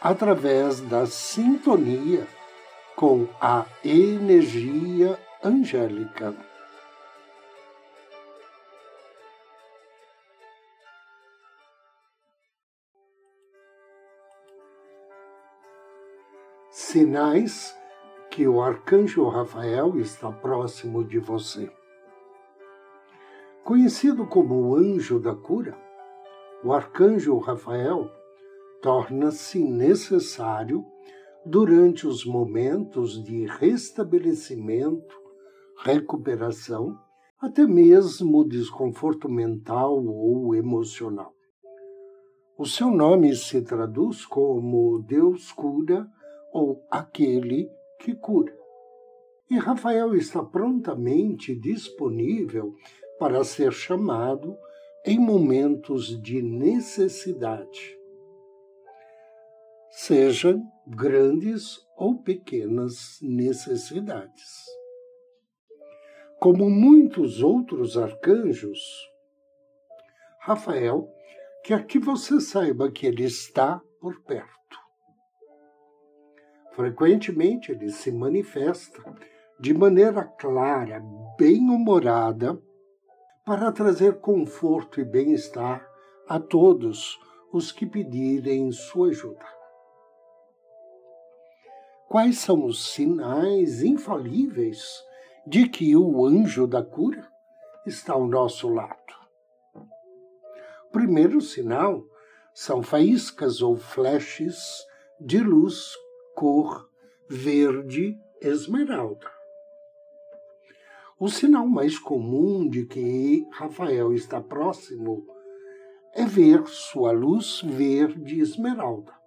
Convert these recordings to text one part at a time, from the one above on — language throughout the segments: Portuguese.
através da sintonia com a energia angélica. Sinais que o arcanjo Rafael está próximo de você. Conhecido como o anjo da cura, o arcanjo Rafael torna-se necessário durante os momentos de restabelecimento, recuperação, até mesmo desconforto mental ou emocional. O seu nome se traduz como Deus cura ou aquele que cura. E Rafael está prontamente disponível para ser chamado em momentos de necessidade sejam grandes ou pequenas necessidades. Como muitos outros arcanjos, Rafael quer que você saiba que ele está por perto. Frequentemente ele se manifesta de maneira clara, bem-humorada, para trazer conforto e bem-estar a todos os que pedirem sua ajuda. Quais são os sinais infalíveis de que o anjo da cura está ao nosso lado? Primeiro sinal são faíscas ou flashes de luz cor verde esmeralda. O sinal mais comum de que Rafael está próximo é ver sua luz verde esmeralda.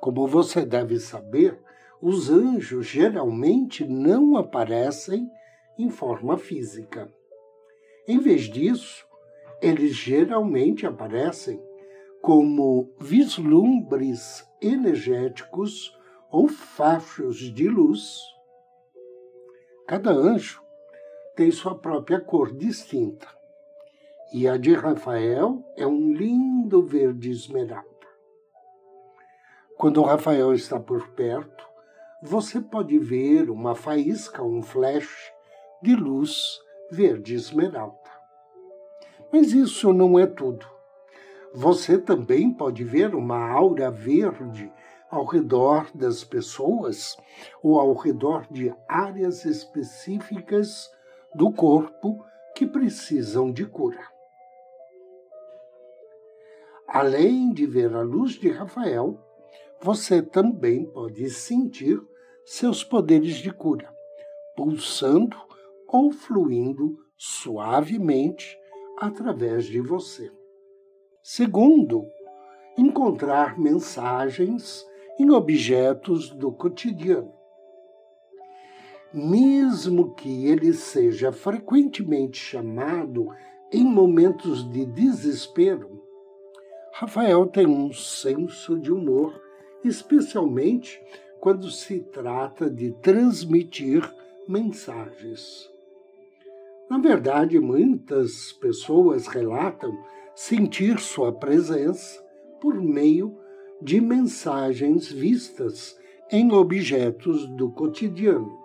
Como você deve saber, os anjos geralmente não aparecem em forma física. Em vez disso, eles geralmente aparecem como vislumbres energéticos ou fachos de luz. Cada anjo tem sua própria cor distinta, e a de Rafael é um lindo verde esmeralda. Quando o Rafael está por perto, você pode ver uma faísca, um flash de luz verde esmeralda. Mas isso não é tudo. Você também pode ver uma aura verde ao redor das pessoas ou ao redor de áreas específicas do corpo que precisam de cura. Além de ver a luz de Rafael, você também pode sentir seus poderes de cura, pulsando ou fluindo suavemente através de você. Segundo, encontrar mensagens em objetos do cotidiano. Mesmo que ele seja frequentemente chamado em momentos de desespero, Rafael tem um senso de humor especialmente quando se trata de transmitir mensagens. Na verdade, muitas pessoas relatam sentir sua presença por meio de mensagens vistas em objetos do cotidiano,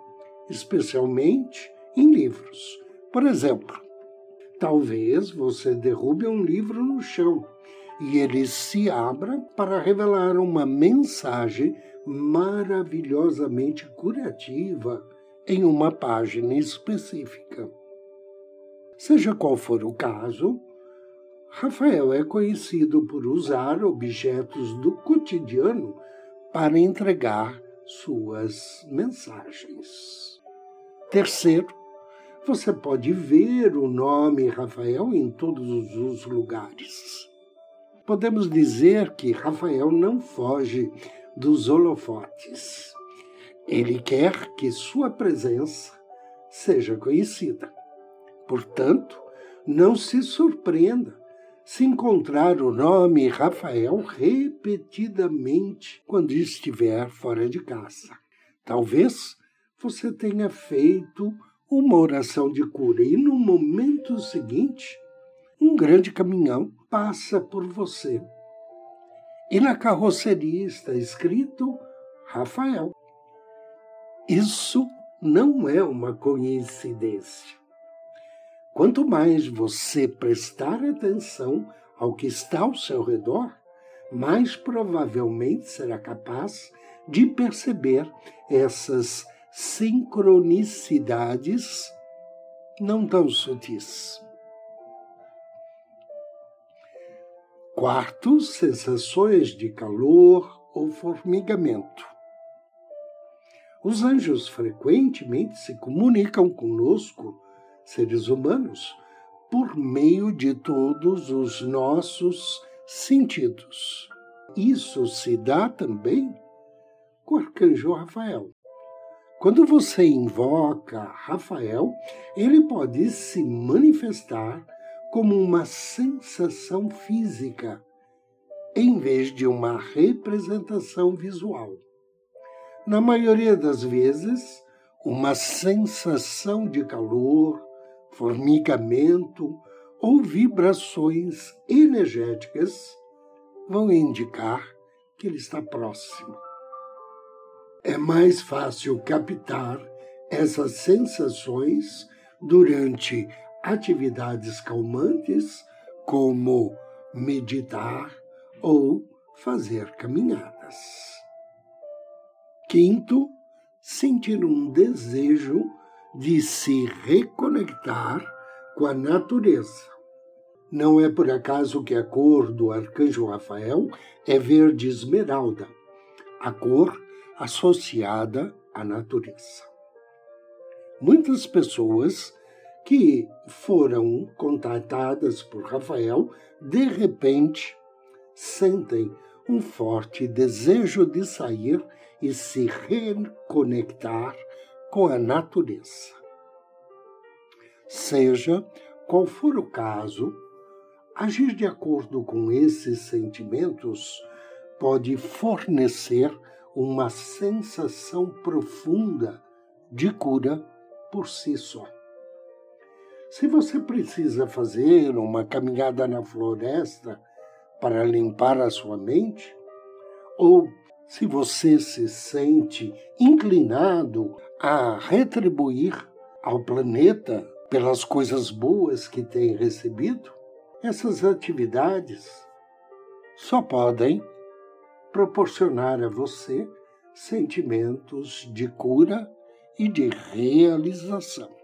especialmente em livros. Por exemplo, talvez você derrube um livro no chão e ele se abra para revelar uma mensagem maravilhosamente curativa em uma página específica. Seja qual for o caso, Rafael é conhecido por usar objetos do cotidiano para entregar suas mensagens. Terceiro, você pode ver o nome Rafael em todos os lugares podemos dizer que Rafael não foge dos holofotes. Ele quer que sua presença seja conhecida. Portanto, não se surpreenda se encontrar o nome Rafael repetidamente quando estiver fora de casa. Talvez você tenha feito uma oração de cura e no momento seguinte, um grande caminhão passa por você. E na carroceria está escrito Rafael. Isso não é uma coincidência. Quanto mais você prestar atenção ao que está ao seu redor, mais provavelmente será capaz de perceber essas sincronicidades não tão sutis. Quarto, sensações de calor ou formigamento. Os anjos frequentemente se comunicam conosco seres humanos, por meio de todos os nossos sentidos. Isso se dá também com o arcanjo Rafael. Quando você invoca Rafael, ele pode se manifestar como uma sensação física, em vez de uma representação visual. Na maioria das vezes, uma sensação de calor, formigamento ou vibrações energéticas vão indicar que ele está próximo. É mais fácil captar essas sensações durante atividades calmantes, como meditar ou fazer caminhadas. Quinto, sentir um desejo de se reconectar com a natureza. Não é por acaso que a cor do arcanjo Rafael é verde esmeralda, a cor associada à natureza. Muitas pessoas que foram contatadas por Rafael, de repente, sentem um forte desejo de sair e se reconectar com a natureza. Seja qual for o caso, agir de acordo com esses sentimentos pode fornecer uma sensação profunda de cura por si só. Se você precisa fazer uma caminhada na floresta para limpar a sua mente, ou se você se sente inclinado a retribuir ao planeta pelas coisas boas que tem recebido, essas atividades só podem proporcionar a você sentimentos de cura e de realização.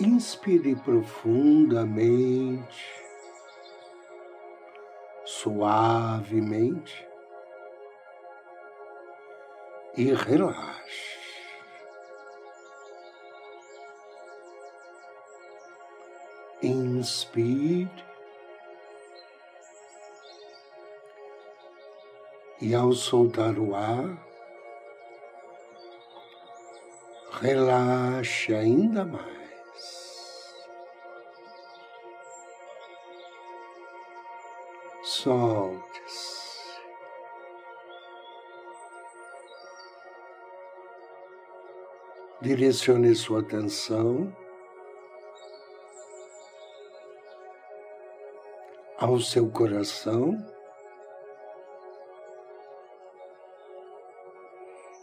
Inspire profundamente suavemente e relaxe. Inspire e ao soltar o ar, relaxe ainda mais. Solte-se. Direcione sua atenção ao seu coração,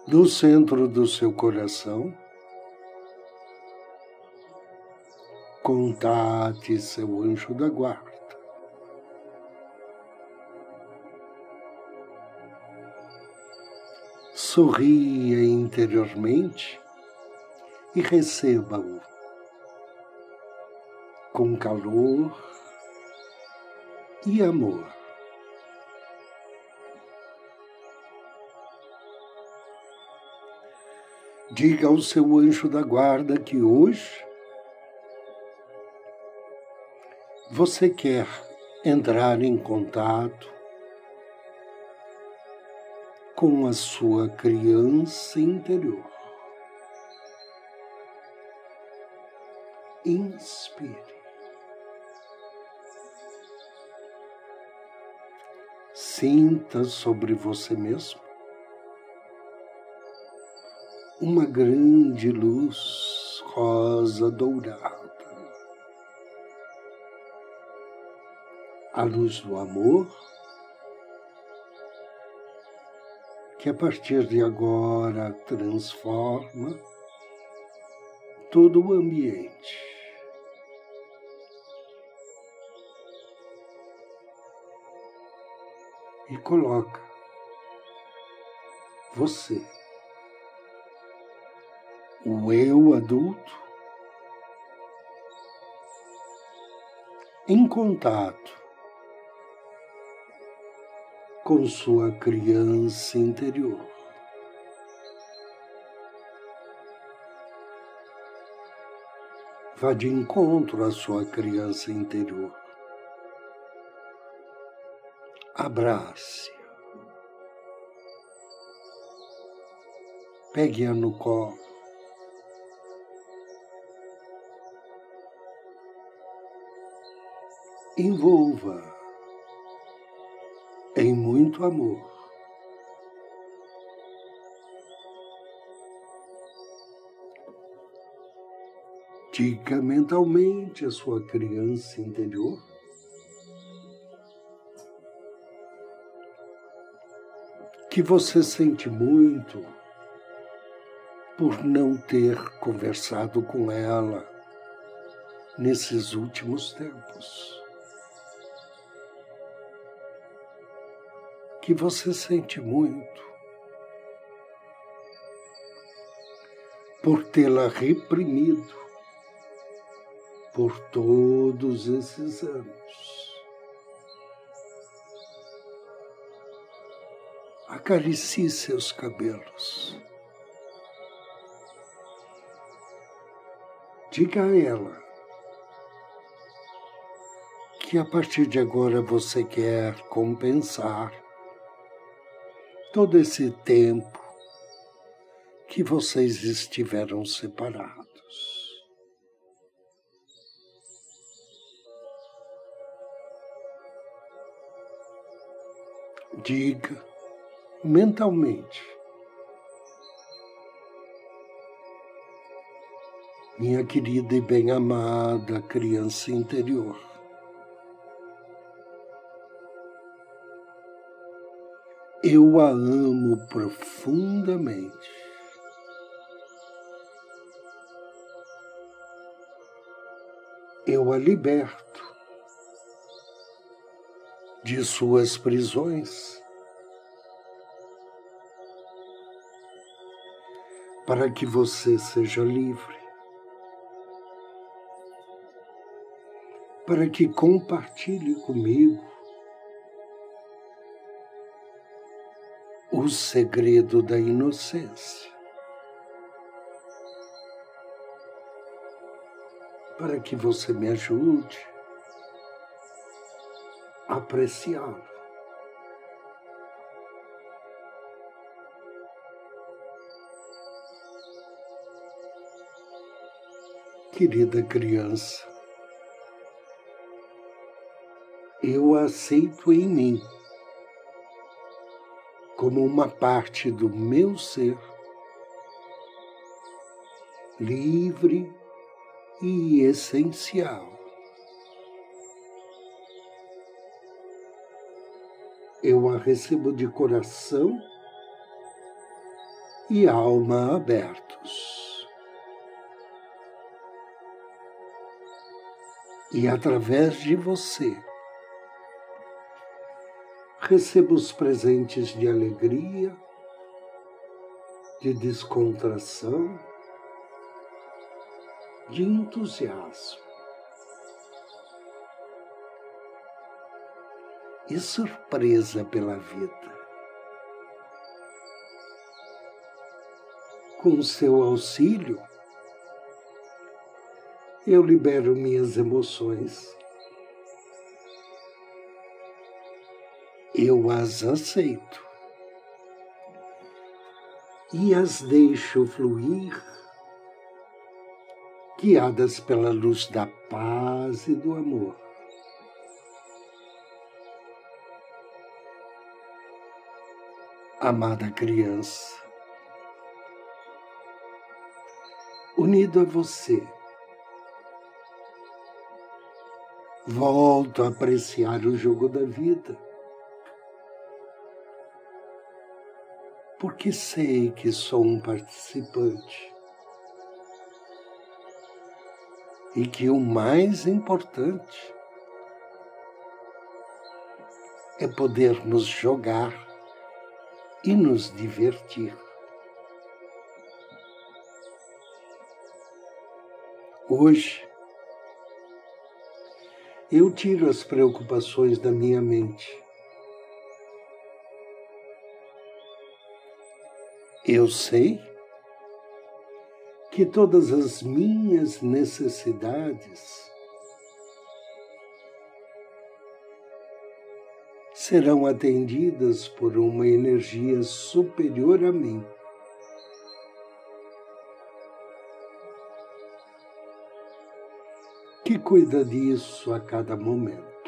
do centro do seu coração. Contate seu anjo da guarda. Sorria interiormente e receba-o com calor e amor. Diga ao seu anjo da guarda que hoje você quer entrar em contato com a sua criança interior. Inspire. Sinta sobre você mesmo uma grande luz rosa dourada. A luz do amor, que a partir de agora transforma todo o ambiente. E coloca você, o eu adulto, em contato com sua criança interior. Vá de encontro à sua criança interior. Abrace. Pegue-a no colo. Envolva muito amor. Diga mentalmente a sua criança interior. Que você sente muito por não ter conversado com ela nesses últimos tempos. Que você sente muito por tê-la reprimido por todos esses anos. Acaricie seus cabelos. Diga a ela que a partir de agora você quer compensar todo esse tempo que vocês estiveram separados. Diga mentalmente: Minha querida e bem-amada criança interior, Eu a amo profundamente. Eu a liberto de suas prisões para que você seja livre, para que compartilhe comigo o segredo da inocência. Para que você me ajude a apreciá-lo. Querida criança, eu aceito em mim como uma parte do meu ser, livre e essencial. Eu a recebo de coração e alma abertos. E através de você, receba os presentes de alegria, de descontração, de entusiasmo. E surpresa pela vida. Com seu auxílio, eu libero minhas emoções. Eu as aceito e as deixo fluir, guiadas pela luz da paz e do amor. Amada criança, unido a você, volto a apreciar o jogo da vida porque sei que sou um participante. E que o mais importante é podermos jogar e nos divertir. Hoje, eu tiro as preocupações da minha mente Eu sei que todas as minhas necessidades serão atendidas por uma energia superior a mim. Que cuida disso a cada momento.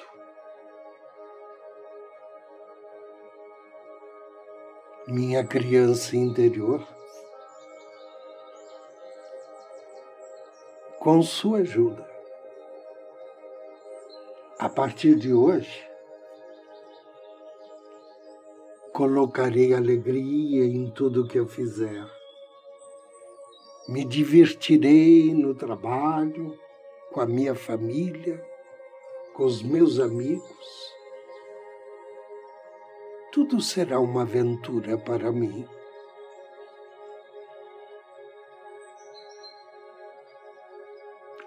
Minha criança interior, com sua ajuda. A partir de hoje, colocarei alegria em tudo que eu fizer. Me divertirei no trabalho, com a minha família, com os meus amigos tudo será uma aventura para mim.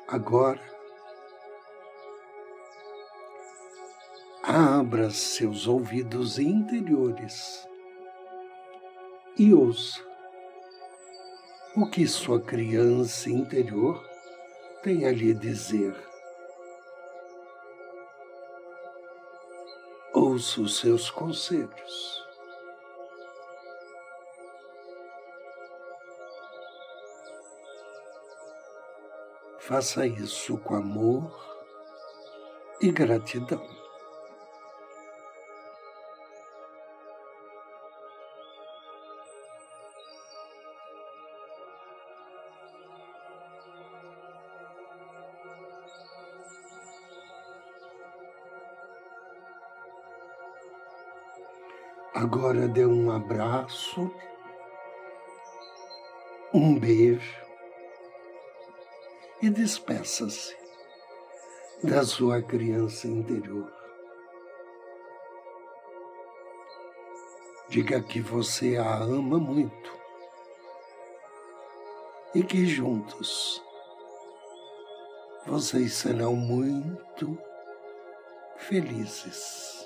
Agora, abra seus ouvidos interiores e ouça o que sua criança interior tem a lhe dizer. Ouça os seus conselhos. Faça isso com amor e gratidão. Agora dê um abraço, um beijo e despeça-se da sua criança interior. Diga que você a ama muito e que juntos vocês serão muito felizes.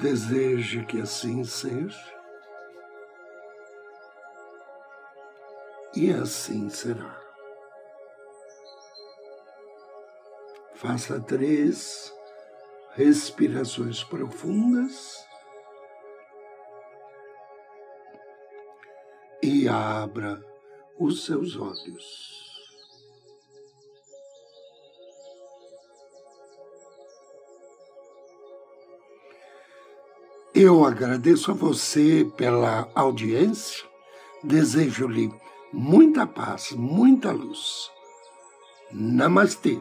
Deseje que assim seja. E assim será. Faça três respirações profundas e abra os seus olhos. Eu agradeço a você pela audiência, desejo-lhe muita paz, muita luz. Namastê.